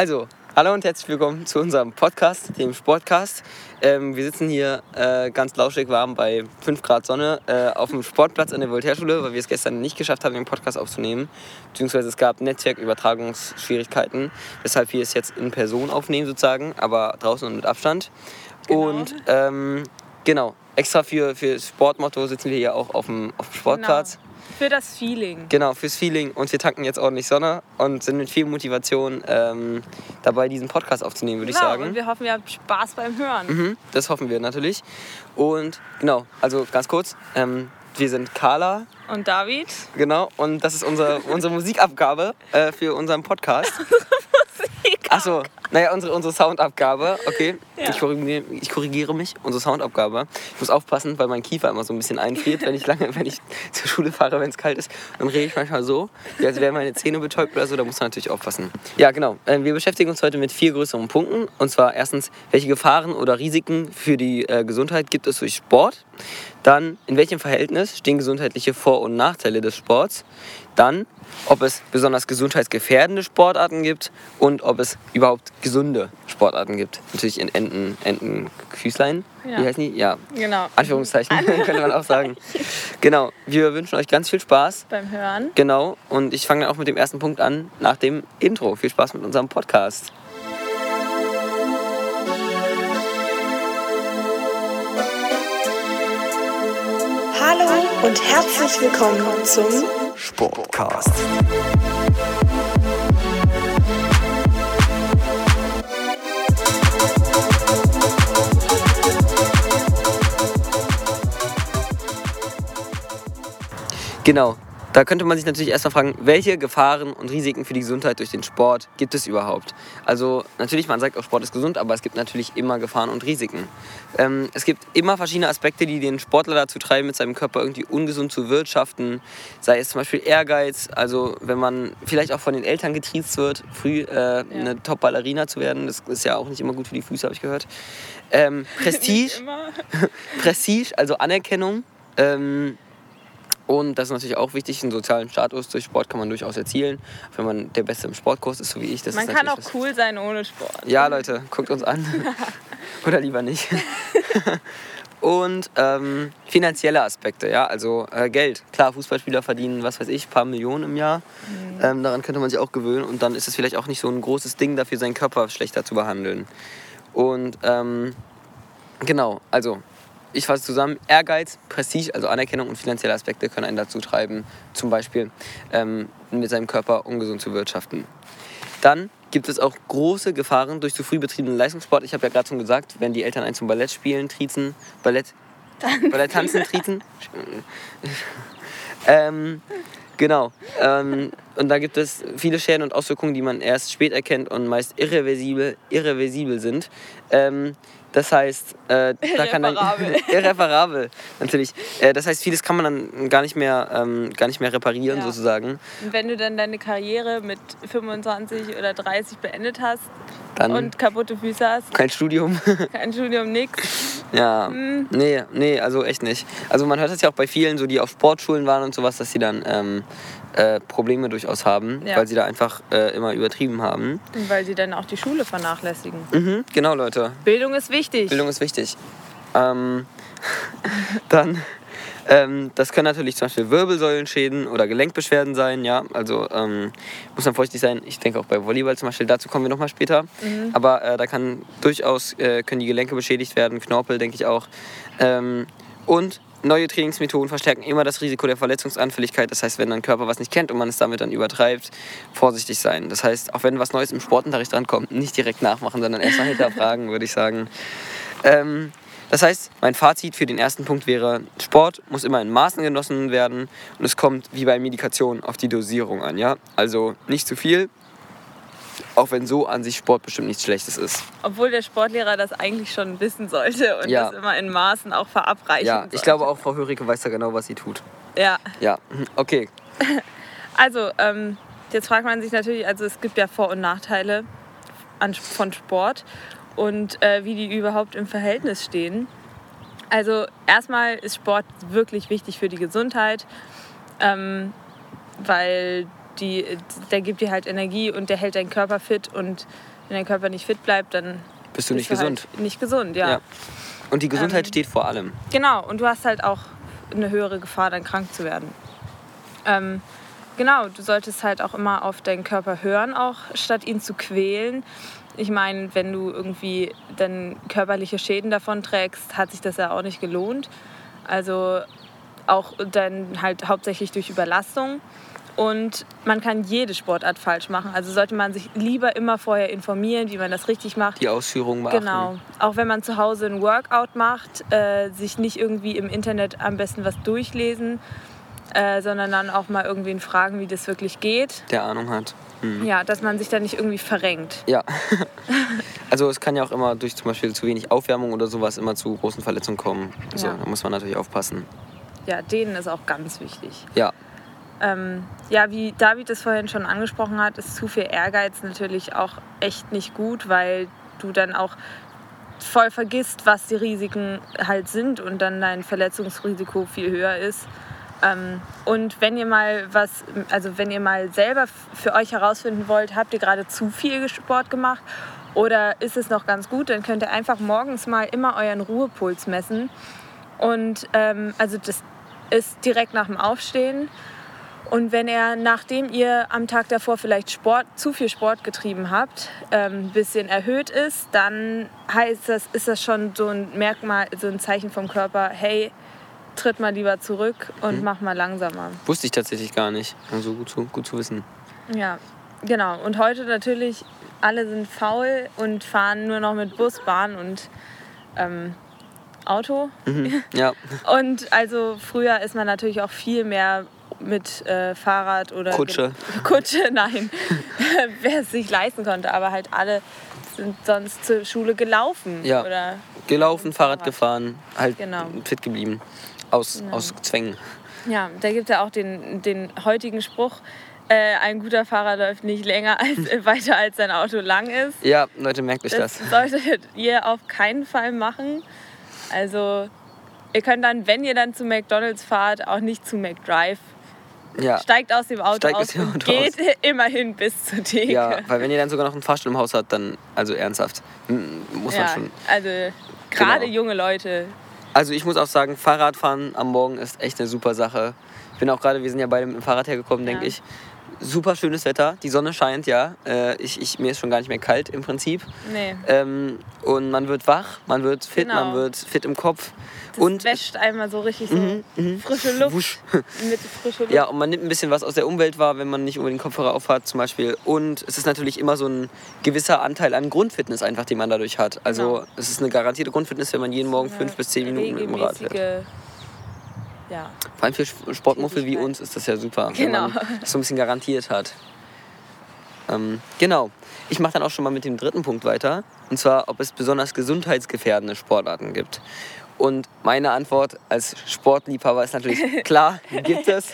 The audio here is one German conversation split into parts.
Also, hallo und herzlich willkommen zu unserem Podcast, dem Sportcast. Ähm, wir sitzen hier äh, ganz lauschig warm bei 5 Grad Sonne äh, auf dem Sportplatz an der Voltaire-Schule, weil wir es gestern nicht geschafft haben, den Podcast aufzunehmen. Beziehungsweise es gab Netzwerkübertragungsschwierigkeiten, weshalb wir es jetzt in Person aufnehmen sozusagen, aber draußen und mit Abstand. Genau. Und ähm, genau, extra für, für Sportmotto sitzen wir hier auch auf dem, auf dem Sportplatz. Genau. Für das Feeling. Genau, fürs Feeling. Und wir tanken jetzt ordentlich Sonne und sind mit viel Motivation ähm, dabei, diesen Podcast aufzunehmen, würde ich Genau, sagen. und wir hoffen, ihr habt Spaß beim Hören. Mhm, das hoffen wir natürlich. Und genau, also ganz kurz, ähm, wir sind Carla, Und David? genau, und das ist unsere, unsere Musikabgabe äh, für unseren Podcast. Achso, naja, unsere, unsere Soundabgabe, okay. Ja. Ich, korrigiere, ich korrigiere mich, unsere Soundabgabe. Ich muss aufpassen, weil mein Kiefer immer so ein bisschen einfriert, wenn ich lange, wenn ich zur Schule fahre, wenn es kalt ist. Dann rede ich manchmal so, wie als wären meine Zähne betäubt oder so, da muss man natürlich aufpassen. Ja, genau. Äh, Wir beschäftigen uns heute mit vier größeren Punkten. Und zwar erstens, welche Gefahren oder Risiken für die äh, Gesundheit gibt es durch Sport? Dann, in welchem Verhältnis stehen gesundheitliche Vor- und Nachteile des Sports? Dann, ob es besonders gesundheitsgefährdende Sportarten gibt und ob es überhaupt gesunde Sportarten gibt. Natürlich in Enten, Entenfüßlein. Ja. Wie heißen die? Ja. Genau. Anführungszeichen, könnte man auch sagen. Genau. Wir wünschen euch ganz viel Spaß. Beim Hören. Genau. Und ich fange dann auch mit dem ersten Punkt an, nach dem Intro. Viel Spaß mit unserem Podcast. Hallo und herzlich willkommen zum Sportcast. Genau. Da könnte man sich natürlich erstmal fragen, welche Gefahren und Risiken für die Gesundheit durch den Sport gibt es überhaupt? Also natürlich, man sagt auch, Sport ist gesund, aber es gibt natürlich immer Gefahren und Risiken. Ähm, es gibt immer verschiedene Aspekte, die den Sportler dazu treiben, mit seinem Körper irgendwie ungesund zu wirtschaften. Sei es zum Beispiel Ehrgeiz, also wenn man vielleicht auch von den Eltern getriezt wird, früh äh, eine Top-Ballerina zu werden, das ist ja auch nicht immer gut für die Füße, habe ich gehört. Ähm, Prestige. Prestige, also Anerkennung. Ähm, und das ist natürlich auch wichtig, einen sozialen Status durch Sport kann man durchaus erzielen. Wenn man der Beste im Sportkurs ist, so wie ich. Das Man kann auch cool sein ohne Sport. Ja, Leute, guckt uns an. Oder lieber nicht. Und ähm, finanzielle Aspekte, ja, also äh, Geld. Klar, Fußballspieler verdienen, was weiß ich, ein paar Millionen im Jahr. Mhm. Ähm, daran könnte man sich auch gewöhnen. Und dann ist es vielleicht auch nicht so ein großes Ding dafür, seinen Körper schlechter zu behandeln. Und ähm, genau, also ich fasse zusammen, Ehrgeiz, Prestige, also Anerkennung und finanzielle Aspekte können einen dazu treiben, zum Beispiel ähm, mit seinem Körper ungesund zu wirtschaften. Dann gibt es auch große Gefahren durch zu früh betriebenen Leistungssport. Ich habe ja gerade schon gesagt, wenn die Eltern einen zum Ballett spielen, triezen, Ballett, Ballett tanzen, triezen. ähm, genau. Ähm, und da gibt es viele Schäden und Auswirkungen, die man erst spät erkennt und meist irreversibel, irreversibel sind. Ähm, das heißt, äh, da kann dann Irreparabel. natürlich. Äh, das heißt, vieles kann man dann gar nicht mehr, ähm, gar nicht mehr reparieren Ja. sozusagen. Und wenn du dann deine Karriere mit 25 oder 30 beendet hast Dann und kaputte Füße hast, kein Studium. kein Studium, nix. Ja, Hm. nee, nee, also echt nicht. Also man hört das ja auch bei vielen, so die auf Sportschulen waren und sowas, dass sie dann ähm, äh, Probleme durchaus haben, Ja. weil sie da einfach äh, immer übertrieben haben. Und weil sie dann auch die Schule vernachlässigen. Mhm, genau, Leute. Bildung ist wichtig. Bildung ist wichtig. Ähm, dann, ähm, das können natürlich zum Beispiel Wirbelsäulenschäden oder Gelenkbeschwerden sein, ja. Also ähm, muss man vorsichtig sein. Ich denke auch bei Volleyball zum Beispiel, dazu kommen wir nochmal später. Aber äh, da kann durchaus, äh, können die Gelenke beschädigt werden, Knorpel, denke ich auch. Ähm, und neue Trainingsmethoden verstärken immer das Risiko der Verletzungsanfälligkeit. Das heißt, wenn dein Körper was nicht kennt und man es damit dann übertreibt, vorsichtig sein. Das heißt, auch wenn was Neues im Sportunterricht drankommt, nicht direkt nachmachen, sondern erst mal hinterfragen, würde ich sagen. Ähm, das heißt, mein Fazit für den ersten Punkt wäre, Sport muss immer in Maßen genossen werden und es kommt wie bei Medikation auf die Dosierung an. Ja? Also nicht zu viel, auch wenn so an sich Sport bestimmt nichts Schlechtes ist. Obwohl der Sportlehrer das eigentlich schon wissen sollte und Ja. das immer in Maßen auch verabreichen Ja, sollte. ich glaube auch, Frau Hörike weiß da genau, was sie tut. Ja, Ja, okay. also ähm, jetzt fragt man sich natürlich, also es gibt ja Vor- und Nachteile an, von Sport und äh, wie die überhaupt im Verhältnis stehen. Also erstmal ist Sport wirklich wichtig für die Gesundheit, ähm, weil die, der gibt dir halt Energie und der hält deinen Körper fit und wenn dein Körper nicht fit bleibt, dann Bist du nicht bist gesund. Halt nicht gesund, ja. Ja. Und die Gesundheit Ähm, steht vor allem. Genau, und du hast halt auch eine höhere Gefahr, dann krank zu werden. Ähm, genau, du solltest halt auch immer auf deinen Körper hören, auch statt ihn zu quälen. Ich meine, wenn du irgendwie dann körperliche Schäden davon trägst, hat sich das ja auch nicht gelohnt. Also auch dann halt hauptsächlich durch Überlastung. Und man kann jede Sportart falsch machen. Also sollte man sich lieber immer vorher informieren, wie man das richtig macht. Die Ausführungen beachten. Genau. Auch wenn man zu Hause ein Workout macht, äh, sich nicht irgendwie im Internet am besten was durchlesen, äh, sondern dann auch mal irgendwen fragen, wie das wirklich geht. Der Ahnung hat. Hm. Ja, dass man sich da nicht irgendwie verrenkt. Ja. also es kann ja auch immer durch zum Beispiel zu wenig Aufwärmung oder sowas immer zu großen Verletzungen kommen. Also Ja. da muss man natürlich aufpassen. Ja, denen ist auch ganz wichtig. Ja. Ähm, ja, wie David es vorhin schon angesprochen hat, ist zu viel Ehrgeiz natürlich auch echt nicht gut, weil du dann auch voll vergisst, was die Risiken halt sind und dann dein Verletzungsrisiko viel höher ist. Ähm, und wenn ihr mal was, also wenn ihr mal selber für euch herausfinden wollt, habt ihr gerade zu viel Sport gemacht oder ist es noch ganz gut, dann könnt ihr einfach morgens mal immer euren Ruhepuls messen. Und ähm, also das ist direkt nach dem Aufstehen. Und wenn er, nachdem ihr am Tag davor vielleicht Sport, zu viel Sport getrieben habt, ein ähm, bisschen erhöht ist, dann heißt das, ist das schon so ein Merkmal, so ein Zeichen vom Körper, hey, tritt mal lieber zurück und mach mal langsamer. Wusste ich tatsächlich gar nicht. Also gut zu, gut zu wissen. Ja, genau. Und heute natürlich, alle sind faul und fahren nur noch mit Bus, Bahn und ähm, Auto. Mhm. Ja. Und also früher ist man natürlich auch viel mehr mit äh, Fahrrad oder Kutsche. Kutsche, nein, wer es sich leisten konnte, aber halt alle sind sonst zur Schule gelaufen Ja. oder Gelaufen, Fahrrad Fahrrad. gefahren, halt Genau. fit geblieben. Aus, Genau. aus Zwängen. ja, da gibt es ja auch den, den heutigen Spruch, äh, ein guter Fahrer läuft nicht länger als, äh, weiter als sein Auto lang ist. Ja, Leute, merkt euch Das das. solltet ihr auf keinen Fall machen. Also ihr könnt dann, wenn ihr dann zu McDonald's fahrt, auch nicht zu McDrive. Ja. Steigt aus dem Auto Steigt aus aus dem und Auto geht immerhin bis zur Theke. Ja, weil wenn ihr dann sogar noch einen Fahrstuhl im Haus habt, dann, also ernsthaft, muss man Ja, schon. also gerade Genau. junge Leute. Also ich muss auch sagen, Fahrradfahren am Morgen ist echt eine super Sache. Ich bin auch gerade, wir sind ja beide mit dem Fahrrad hergekommen, denke Ja. ich. Super schönes Wetter, die Sonne scheint, ja. Äh, ich, ich, mir ist schon gar nicht mehr kalt im Prinzip. Nee, Ähm, und man wird wach, man wird fit, Genau. man wird fit im Kopf. das und wäscht einmal so richtig so Mhm, mhm. frische Luft Wusch. mit frische Luft. Ja, und man nimmt ein bisschen was aus der Umwelt wahr, wenn man nicht unbedingt Kopfhörer aufhat zum Beispiel. Und es ist natürlich immer so ein gewisser Anteil an Grundfitness einfach, den man dadurch hat. Also Genau. es ist eine garantierte Grundfitness, wenn man jeden Morgen fünf bis zehn Minuten mit dem Rad fährt. Ja, Vor allem für Sp- Sportmuffel wie uns ist das ja super, Genau. wenn man das so ein bisschen garantiert hat. Ähm, genau. Ich mache dann auch schon mal mit dem dritten Punkt weiter. Und zwar, ob es besonders gesundheitsgefährdende Sportarten gibt. Und meine Antwort als Sportliebhaber ist natürlich klar, gibt es.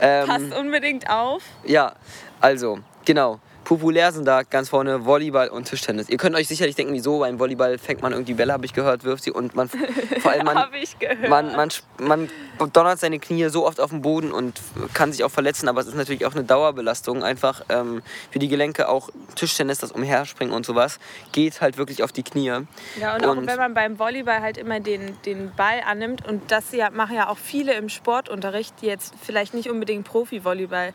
Ähm, passt unbedingt auf. ja, also, genau. Populär sind da ganz vorne Volleyball und Tischtennis. Ihr könnt euch sicherlich denken, wieso beim Volleyball fängt man irgendwie Bälle, habe ich gehört, wirft sie und man vor allem man, man, man, man donnert seine Knie so oft auf den Boden und kann sich auch verletzen, aber es ist natürlich auch eine Dauerbelastung einfach ähm, für die Gelenke. Auch Tischtennis, das Umherspringen und sowas, geht halt wirklich auf die Knie. Ja, und, auch Und- wenn man beim Volleyball halt immer den, den Ball annimmt und das ja, machen ja auch viele im Sportunterricht, die jetzt vielleicht nicht unbedingt Profi-Volleyball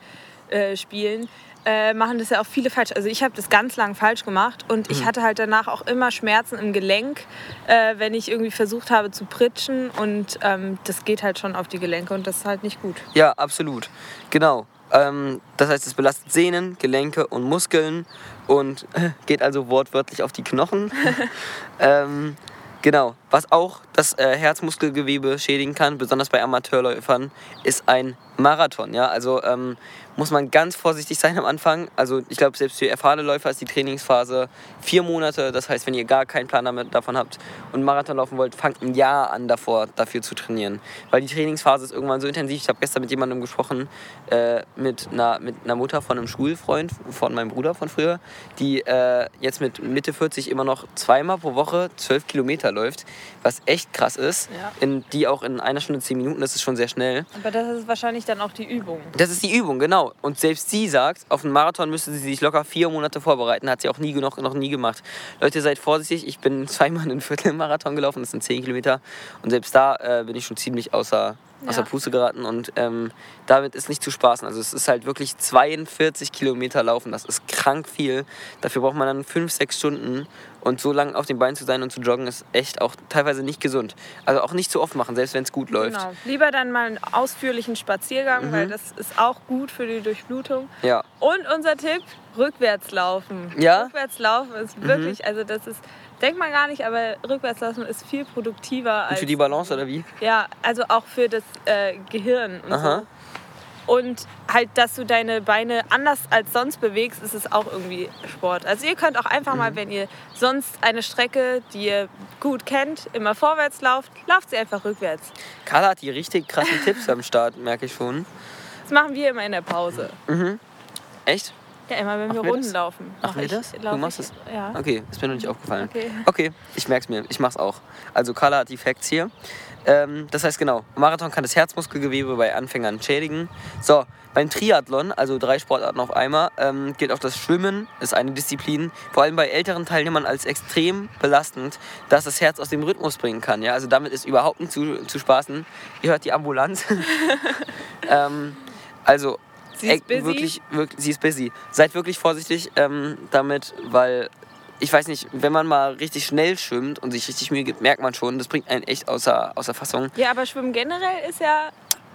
äh, spielen, äh, machen das ja auch viele falsch. Also ich habe das ganz lang falsch gemacht und Mhm. ich hatte halt danach auch immer Schmerzen im Gelenk, äh, wenn ich irgendwie versucht habe zu pritschen und ähm, das geht halt schon auf die Gelenke und das ist halt nicht gut. Ja, absolut. Genau. Ähm, das heißt, es belastet Sehnen, Gelenke und Muskeln und geht also wortwörtlich auf die Knochen. ähm, genau. Was auch das äh, Herzmuskelgewebe schädigen kann, besonders bei Amateurläufern, ist ein Marathon. Ja? Also ähm, muss man ganz vorsichtig sein am Anfang. Also ich glaube, selbst für erfahrene Läufer ist die Trainingsphase vier Monate. Das heißt, wenn ihr gar keinen Plan damit, davon habt und Marathon laufen wollt, fangt ein Jahr an davor, dafür zu trainieren. Weil die Trainingsphase ist irgendwann so intensiv. Ich habe gestern mit jemandem gesprochen, äh, mit, einer, mit einer Mutter von einem Schulfreund, von meinem Bruder von früher, die äh, jetzt mit Mitte 40 immer noch zweimal pro Woche zwölf Kilometer läuft. was echt krass ist. Ja. In, die auch in einer Stunde zehn Minuten, das ist schon sehr schnell. Aber das ist wahrscheinlich dann auch die Übung. Das ist die Übung, genau. Und selbst sie sagt, auf einen Marathon müsste sie sich locker vier Monate vorbereiten. Hat sie auch nie noch, noch nie gemacht. Leute, seid vorsichtig. Ich bin zweimal einen Viertelmarathon gelaufen, das sind zehn Kilometer. Und selbst da äh, bin ich schon ziemlich außer, außer Ja. Puste geraten. Und ähm, damit ist nicht zu spaßen. Also es ist halt wirklich 42 Kilometer laufen. Das ist krank viel. Dafür braucht man dann fünf, sechs Stunden. Und so lange auf den Beinen zu sein und zu joggen ist echt auch teilweise nicht gesund. Also auch nicht zu oft machen, selbst wenn es gut läuft. Genau. Lieber dann mal einen ausführlichen Spaziergang, weil das ist auch gut für die Durchblutung. Ja. Und unser Tipp, rückwärts laufen. Ja? Rückwärts laufen ist wirklich, also das ist, denkt man gar nicht, aber rückwärts laufen ist viel produktiver Und als... für die Balance oder wie? Ja, also auch für das äh, Gehirn und Aha. so. Und halt, dass du deine Beine anders als sonst bewegst, ist es auch irgendwie Sport. Also ihr könnt auch einfach Mhm. mal, wenn ihr sonst eine Strecke, die ihr gut kennt, immer vorwärts lauft, lauft sie einfach rückwärts. Carla hat die richtig krassen Tipps am Start, merke ich schon. Das machen wir immer in der Pause. Echt? Ja, immer wenn wir Runden das? laufen. Mach wir das? Du machst ich- es? Ja. Okay, ist mir noch nicht aufgefallen. Okay. Okay, ich merk's mir. Ich mach's auch. Also Carla hat die Facts hier. Ähm, das heißt genau, Marathon kann das Herzmuskelgewebe bei Anfängern schädigen. So, beim Triathlon, also drei Sportarten auf einmal, ähm, gilt auch das Schwimmen, ist eine Disziplin, vor allem bei älteren Teilnehmern als extrem belastend, dass das Herz aus dem Rhythmus bringen kann. Ja? Also damit ist überhaupt nicht zu, zu spaßen. Ihr hört die Ambulanz. ähm, also Sie ist busy. Wirklich, wirklich, sie ist busy. Seid wirklich vorsichtig ähm, damit, weil ich weiß nicht, wenn man mal richtig schnell schwimmt und sich richtig Mühe gibt, merkt man schon, das bringt einen echt außer, außer Fassung. Ja, aber Schwimmen generell ist ja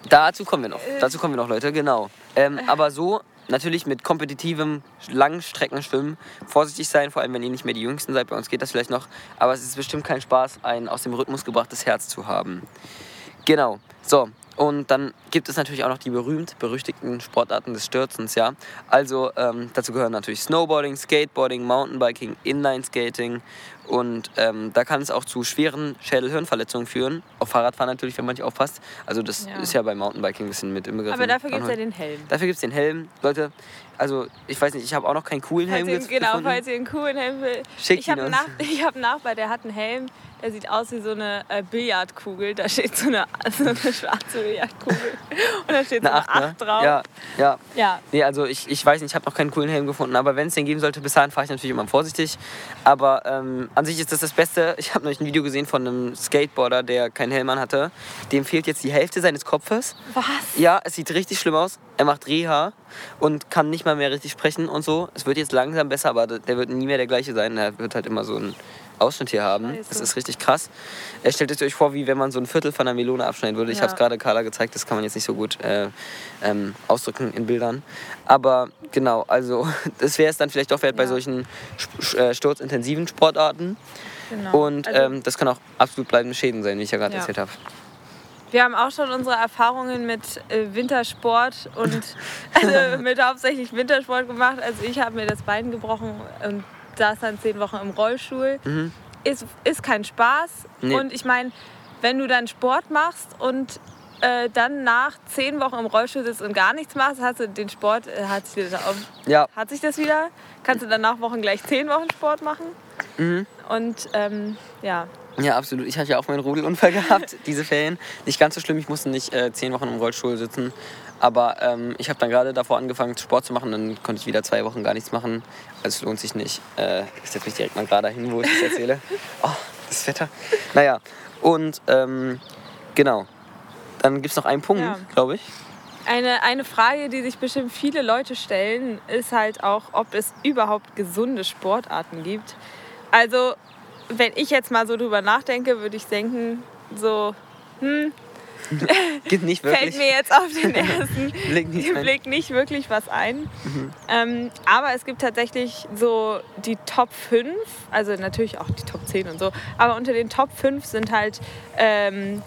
Dazu kommen wir noch. Äh. Dazu kommen wir noch, Leute, genau. Ähm, aber so natürlich mit kompetitivem Langstreckenschwimmen vorsichtig sein, vor allem wenn ihr nicht mehr die Jüngsten seid. Bei uns geht das vielleicht noch. Aber es ist bestimmt kein Spaß, ein aus dem Rhythmus gebrachtes Herz zu haben. Genau. So. Und dann gibt es natürlich auch noch die berühmt-berüchtigten Sportarten des Stürzens, ja. Also ähm, dazu gehören natürlich Snowboarding, Skateboarding, Mountainbiking, Inline-Skating und ähm, da kann es auch zu schweren Schädel-Hirnverletzungen führen. Auf Fahrradfahren natürlich, wenn man nicht aufpasst. Also das Ja. ist ja beim Mountainbiking ein bisschen mit im Begriff. Aber dafür gibt es ja den Helm. Dafür gibt es den Helm. Leute, also ich weiß nicht, ich habe auch noch keinen coolen Helm Falls ihr, ge- genau, gefunden. falls ihr einen coolen Helm will. Schickt ich habe einen. Nach ich hab einen Nachbar, der hat einen Helm, der sieht aus wie so eine äh, Billardkugel. Da steht so eine, so eine schwarze Billardkugel. Und da steht so Eine eine 8, 8 ne? drauf. Ja, ja. ja. Nee, also ich, ich weiß nicht, ich habe noch keinen coolen Helm gefunden, aber wenn es den geben sollte, bis dahin fahre ich natürlich immer vorsichtig. Aber ähm, an sich ist das das Beste. Ich habe neulich ein Video gesehen von einem Skateboarder, der keinen Helm an hatte. Dem fehlt jetzt die Hälfte seines Kopfes. Was? Ja, es sieht richtig schlimm aus. Er macht Reha und kann nicht mal mehr richtig sprechen und so. Es wird jetzt langsam besser, aber der wird nie mehr der gleiche sein. Er wird halt immer so einen Ausschnitt hier haben. Scheiße. Das ist richtig krass. Er stellt es euch vor, wie wenn man so ein Viertel von einer Melone abschneiden würde. Ich Ja. habe es gerade Carla gezeigt, das kann man jetzt nicht so gut äh, ähm, ausdrücken in Bildern. Aber genau, also das wäre es dann vielleicht doch wert bei Ja. solchen sp- äh, sturzintensiven Sportarten. Genau. Und Also- ähm, das kann auch absolut bleibende Schäden sein, wie ich ja gerade Ja. erzählt habe. Wir haben auch schon unsere Erfahrungen mit äh, Wintersport und also mit hauptsächlich Wintersport gemacht. Also ich habe mir das Bein gebrochen und saß dann zehn Wochen im Rollstuhl. Ist, ist kein Spaß. Nee. Und ich meine, wenn du dann Sport machst und äh, dann nach zehn Wochen im Rollstuhl sitzt und gar nichts machst, hast du den Sport, äh, hat, sich das, auch, Ja, hat sich das wieder? Kannst du dann nach Wochen gleich zehn Wochen Sport machen? Mhm. Und ähm, ja, Ja, absolut. Ich hatte ja auch meinen Rudelunfall gehabt, diese Ferien. Nicht ganz so schlimm, ich musste nicht äh, zehn Wochen im Rollstuhl sitzen. Aber ähm, ich habe dann gerade davor angefangen, Sport zu machen. Dann konnte ich wieder zwei Wochen gar nichts machen. Also es lohnt sich nicht. Äh, ich setze mich direkt mal gerade hin, wo ich das erzähle. Oh, das Wetter. Naja, und ähm, genau. Dann gibt es noch einen Punkt, Ja. glaube ich. Eine, eine Frage, die sich bestimmt viele Leute stellen, ist halt auch, ob es überhaupt gesunde Sportarten gibt. Also, wenn ich jetzt mal so drüber nachdenke, würde ich denken, so Gibt nicht fällt wirklich. mir jetzt auf den ersten Blick nicht. Blick nicht wirklich was ein. Ähm, aber es gibt tatsächlich so die Top 5, also natürlich auch die Top 10 und so, aber unter den Top 5 sind halt ähm,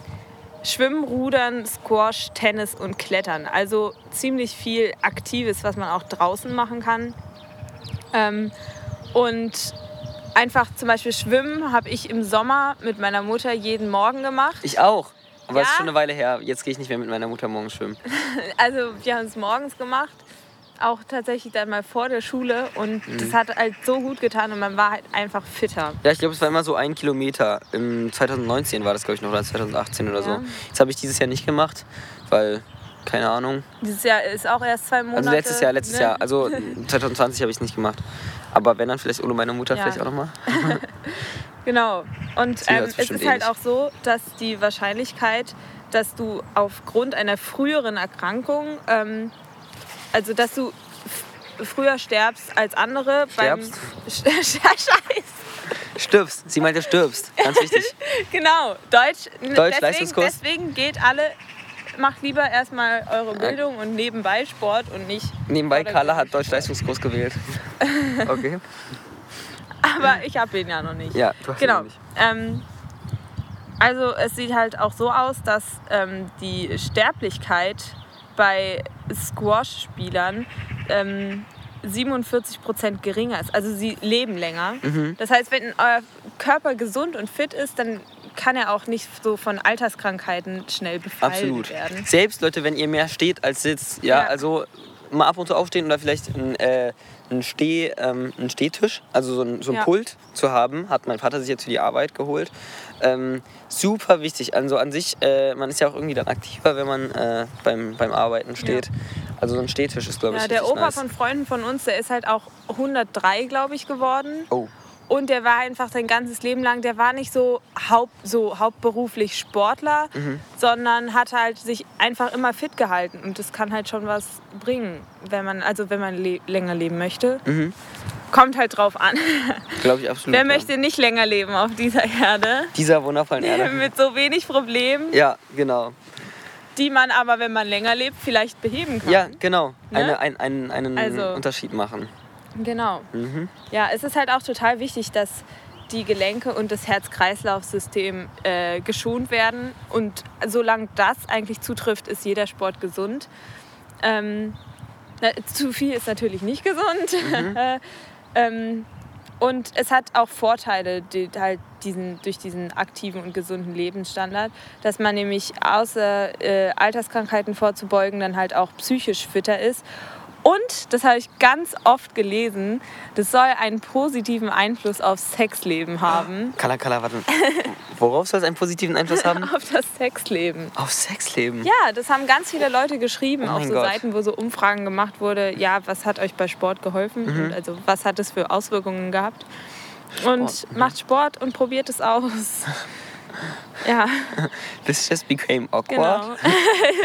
Schwimmen, Rudern, Squash, Tennis und Klettern. Also ziemlich viel Aktives, was man auch draußen machen kann. Ähm, und einfach zum Beispiel Schwimmen habe ich im Sommer mit meiner Mutter jeden Morgen gemacht. Ich auch. Aber es ist Ja? schon eine Weile her. Jetzt gehe ich nicht mehr mit meiner Mutter morgens schwimmen. Also wir haben es morgens gemacht. auch tatsächlich dann mal vor der Schule und Mhm. das hat halt so gut getan und man war halt einfach fitter. Ja, ich glaube, es war immer so ein Kilometer. Im 2019 war das, glaube ich, noch, oder 2018 oder Ja. so. Das habe ich dieses Jahr nicht gemacht, weil, keine Ahnung. Dieses Jahr ist auch erst zwei Monate. Also letztes Jahr, letztes ne? Jahr. Also 2020 habe ich es nicht gemacht. Aber wenn dann vielleicht ohne meine Mutter Ja. vielleicht auch nochmal. Genau. Und ähm, es ist halt ähnlich. auch so, dass die Wahrscheinlichkeit, dass du aufgrund einer früheren Erkrankung, ähm, also dass du früher sterbst als andere Sterbst? beim Scheiß. Stirbst. Sie meinte stirbst. Ganz wichtig. Genau, Deutsch. Deutsch, deswegen, deswegen geht alle, macht lieber erstmal eure Bildung und nebenbei Sport und nicht. Nebenbei, Carla hat Deutsch-Leistungskurs gewählt. Okay. Aber ich habe ihn ja noch nicht. Ja, du hast ihn Genau. noch nicht. Ähm, also es sieht halt auch so aus, dass ähm, die Sterblichkeit bei Squash-Spielern ähm, 47% geringer ist. Also sie leben länger. Mhm. Das heißt, wenn euer Körper gesund und fit ist, dann kann er auch nicht so von Alterskrankheiten schnell befallen Absolut. werden. Selbst Leute, wenn ihr mehr steht als sitzt, ja, Ja. also mal ab und zu aufstehen oder vielleicht ein, äh, ein, Steh, ähm, einen Stehtisch, also so ein, so ein Ja. Pult zu haben, hat mein Vater sich jetzt für die Arbeit geholt. Ähm, super wichtig. Also an sich, äh, man ist ja auch irgendwie dann aktiver, wenn man äh, beim, beim Arbeiten steht. Also so ein Stehtisch ist, glaube ich, Ja, der Opa nice. von Freunden von uns, der ist halt auch 103, glaube ich, geworden. Oh, Und der war einfach sein ganzes Leben lang, der war nicht so, haupt, so hauptberuflich Sportler, Mhm. sondern hat halt sich einfach immer fit gehalten. Und das kann halt schon was bringen, wenn man, also wenn man le länger leben möchte. Mhm. Kommt halt drauf an. glaube ich absolut. Wer möchte nicht länger leben auf dieser Erde? Dieser wundervollen Erde. Mit so wenig Problemen, Ja, genau. die man aber, wenn man länger lebt, vielleicht beheben kann. Ja, genau. Ne? Eine, ein, ein, einen Also- Unterschied machen. Genau. Mhm. Ja, es ist halt auch total wichtig, dass die Gelenke und das Herz-Kreislauf-System äh, geschont werden. Und solange das eigentlich zutrifft, ist jeder Sport gesund. Ähm, na, zu viel ist natürlich nicht gesund. ähm, und es hat auch Vorteile, die, halt diesen, durch diesen aktiven und gesunden Lebensstandard, dass man nämlich außer äh, Alterskrankheiten vorzubeugen, dann halt auch psychisch fitter ist. Und, das habe ich ganz oft gelesen, das soll einen positiven Einfluss aufs Sexleben haben. Kala, Kala, warte. Worauf soll es einen positiven Einfluss haben? Auf das Sexleben. Auf Sexleben. Ja, das haben ganz viele Leute geschrieben Oh auf so Gott. Seiten, wo so Umfragen gemacht wurde. Ja, was hat euch bei Sport geholfen? Mhm. Und also was hat es für Auswirkungen gehabt? Und Sport, mhm. macht Sport und probiert es aus. ja, This just became awkward. genau.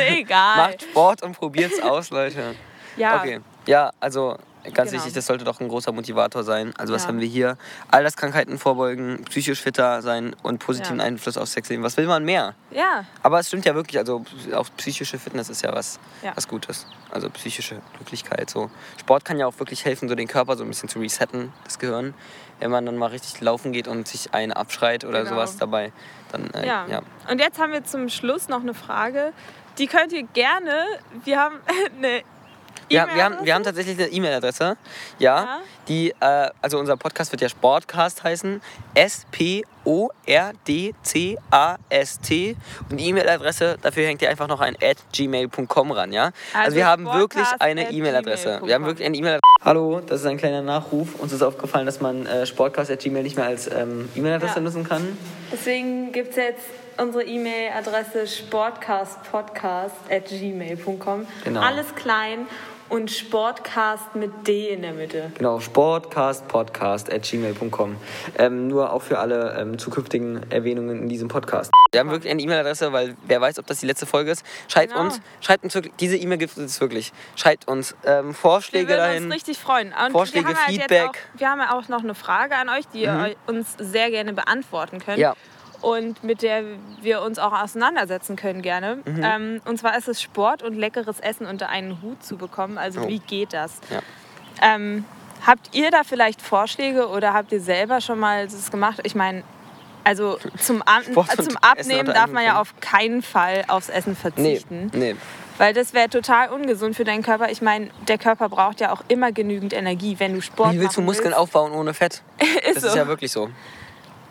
Egal. Macht Sport und probiert's aus, Leute. Ja, Okay. Ja, also ganz Genau. wichtig, das sollte doch ein großer Motivator sein. Also was Ja. haben wir hier? Alterskrankheiten vorbeugen, psychisch fitter sein und positiven Ja. Einfluss aufs Sexleben. Was will man mehr? ja, Aber es stimmt ja wirklich, also auch psychische Fitness ist ja was, Ja. was Gutes. Also psychische Glücklichkeit. So. Sport kann ja auch wirklich helfen, so den Körper so ein bisschen zu resetten, das Gehirn. Wenn man dann mal richtig laufen geht und sich einen abschreit oder Genau. sowas dabei, dann äh, ja. ja. Und jetzt haben wir zum Schluss noch eine Frage. Die könnt ihr gerne, wir haben eine Ja, wir, haben, wir haben tatsächlich eine E-Mail-Adresse. Ja, Ja. Die, äh, also unser Podcast wird ja Sportcast heißen. S-P-O-R-D-C-A-S-T. Und die E-Mail-Adresse, dafür hängt ihr einfach noch ein at gmail.com ran, ja? Also, Also wir haben wirklich eine E-Mail-Adresse. Wir haben wirklich eine E-Mail-Adresse. Hallo, das ist ein kleiner Nachruf. Uns ist aufgefallen, dass man äh, Sportcast.gmail nicht mehr als ähm, E-Mail-Adresse Ja. nutzen kann. Deswegen gibt es jetzt unsere E-Mail-Adresse sportcastpodcast.gmail.com. Genau. Alles klein und Sportcast mit D in der Mitte. Genau, sportcastpodcast.gmail.com. Ähm, nur auch für alle ähm, zukünftigen Erwähnungen in diesem Podcast. Wir haben wirklich eine E-Mail-Adresse, weil wer weiß, ob das die letzte Folge ist. Schreibt Genau. uns, schreibt uns wirklich, diese E-Mail gibt es wirklich. Schreibt uns ähm, Vorschläge Wir würden dahin. uns richtig freuen. Und Vorschläge, wir haben halt Feedback. Jetzt auch, wir haben ja auch noch eine Frage an euch, die ihr uns sehr gerne beantworten könnt. Ja. Und mit der wir uns auch auseinandersetzen können gerne. Mhm. Ähm, und zwar ist es Sport und leckeres Essen unter einen Hut zu bekommen. Also Oh. wie geht das? Ja. Ähm, habt ihr da vielleicht Vorschläge oder habt ihr selber schon mal das gemacht? Ich meine, also zum, Ab äh, zum Abnehmen darf man ja auf keinen Fall aufs Essen Nee, verzichten. nee. Weil das wäre total ungesund für deinen Körper. Ich meine, der Körper braucht ja auch immer genügend Energie, wenn du Sport Wie willst du Muskeln willst. aufbauen ohne Fett? Ist Das so. ist ja wirklich so.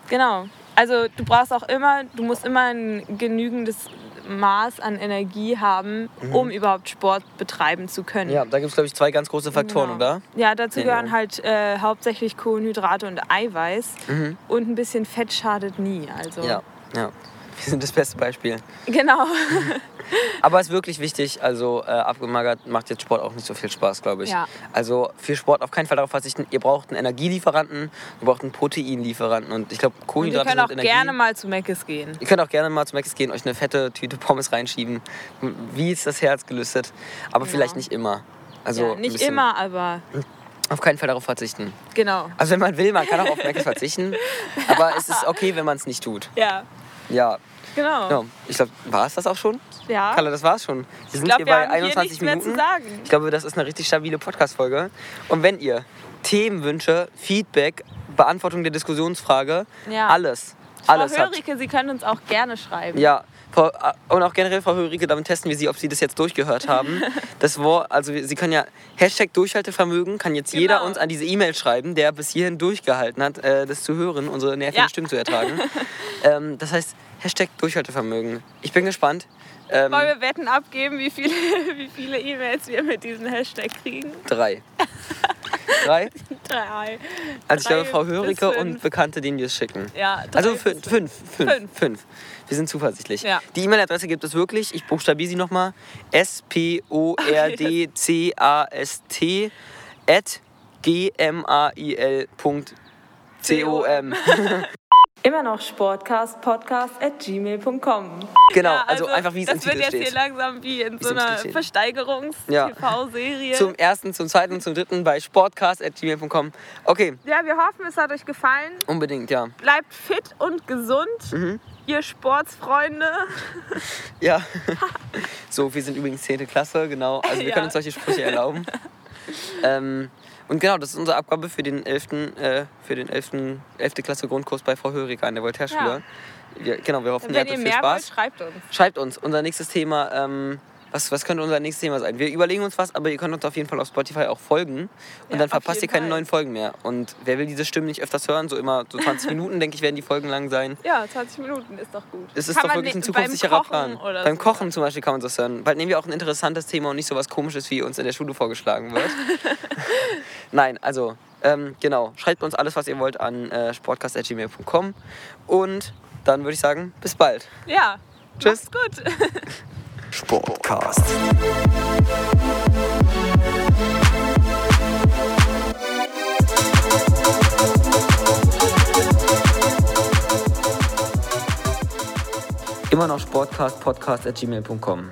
Genau. Also du brauchst auch immer, du musst immer ein genügendes Maß an Energie haben, um überhaupt Sport betreiben zu können. Mhm. Ja, da gibt es, glaube ich, zwei ganz große Faktoren, Genau. oder? Ja, dazu Genau. gehören halt äh, hauptsächlich Kohlenhydrate und Eiweiß. Mhm. Und ein bisschen Fett schadet nie. Also Ja, ja. Wir sind das beste Beispiel. genau. Aber es ist wirklich wichtig, also äh, abgemagert macht jetzt Sport auch nicht so viel Spaß, glaube ich. Ja. Also für Sport auf keinen Fall darauf verzichten. Ihr braucht einen Energielieferanten, ihr braucht einen Proteinlieferanten und ich glaube Und ihr Kohlenhydrate könnt auch sind Energie. gerne mal zu Meckes gehen. Ihr könnt auch gerne mal zum Max gehen, euch eine fette Tüte Pommes reinschieben. Wie ist das Herz gelüstet? Aber Ja. vielleicht nicht immer. Also ja, nicht immer, aber Auf keinen Fall darauf verzichten. genau. Also wenn man will, man kann auch auf Mac verzichten. Aber es ist okay, wenn man es nicht tut. Ja, Ja, genau. ja. ich glaube, war es das auch schon? Ja. Carla, das war's schon. Wir sind ich glaube, hier wir bei haben hier 21 nichts mehr Minuten. zu sagen. Ich glaube, das ist eine richtig stabile Podcast-Folge. Und wenn ihr Themenwünsche, Feedback, Beantwortung der Diskussionsfrage, Ja. alles, Frau alles habt. Hörike, Sie können uns auch gerne schreiben. Ja, und auch generell, Frau Hörige, damit testen wir Sie, ob Sie das jetzt durchgehört haben. Das Wort, also Sie können ja Hashtag Durchhaltevermögen, kann jetzt jeder Genau. uns an diese E-Mail schreiben, der bis hierhin durchgehalten hat, äh, das zu hören, unsere nervigen Ja. Stimmen zu ertragen. ähm, das heißt, Hashtag Durchhaltevermögen. Ich bin gespannt. Ähm, Wollen wir Wetten abgeben, wie viele wie viele E-Mails wir mit diesem Hashtag kriegen? drei. drei? Drei. Also ich Drei glaube, Frau Hörige und Bekannte, denen wir es schicken. Ja, drei Also fünf, fünf, fünf, Fünf. Wir sind zuversichtlich. Ja. Die E-Mail-Adresse gibt es wirklich. Ich buchstabiere sie nochmal. S-P-O-R-D-C-A-S-T at gmail.com. Immer noch Sportcast, podcast at gmail.com. Genau, Ja, also, einfach wie es im Das wird Titel jetzt hier steht. langsam wie in so im einer Titel steht. Versteigerungs-TV-Serie. Zum ersten, zum zweiten und zum dritten bei sportcast.gmail.com. Okay, Ja, wir hoffen, es hat euch gefallen. unbedingt, ja. Bleibt fit und gesund, Mhm. Ihr Sportsfreunde. Ja. so, wir sind übrigens 10. Klasse, genau. Also wir Ja. können uns solche Sprüche erlauben. ähm, und genau, das ist unsere Abgabe für den 11. Äh, für den 11. 11. Klasse Grundkurs bei Frau Höriger an der Voltaire-Schule. Wir, genau, wir hoffen, ihr Wenn hattet ihr viel mehr wollt, Spaß. schreibt uns. Schreibt uns unser nächstes Thema. Ähm, was, was könnte unser nächstes Thema sein? Wir überlegen uns was, aber ihr könnt uns auf jeden Fall auf Spotify auch folgen. Und Ja, dann verpasst ihr keine Fall. neuen Folgen mehr. Und wer will diese Stimmen nicht öfters hören? So immer so 20 Minuten, denke ich, werden die Folgen lang sein. Ja, 20 Minuten ist doch gut. Es ist Kann doch wirklich ein zukunftssicherer Plan. Beim so. Kochen zum Beispiel kann man das hören. Bald nehmen wir auch ein interessantes Thema und nicht so was komisches, wie uns in der Schule vorgeschlagen wird. Nein, also, ähm, genau. Schreibt uns alles, was ihr wollt, an äh, sportcast.gmail.com. Und dann würde ich sagen, bis bald. Ja. Tschüss. Macht's gut. Sportcast. Immer noch sportcast, podcast.gmail.com.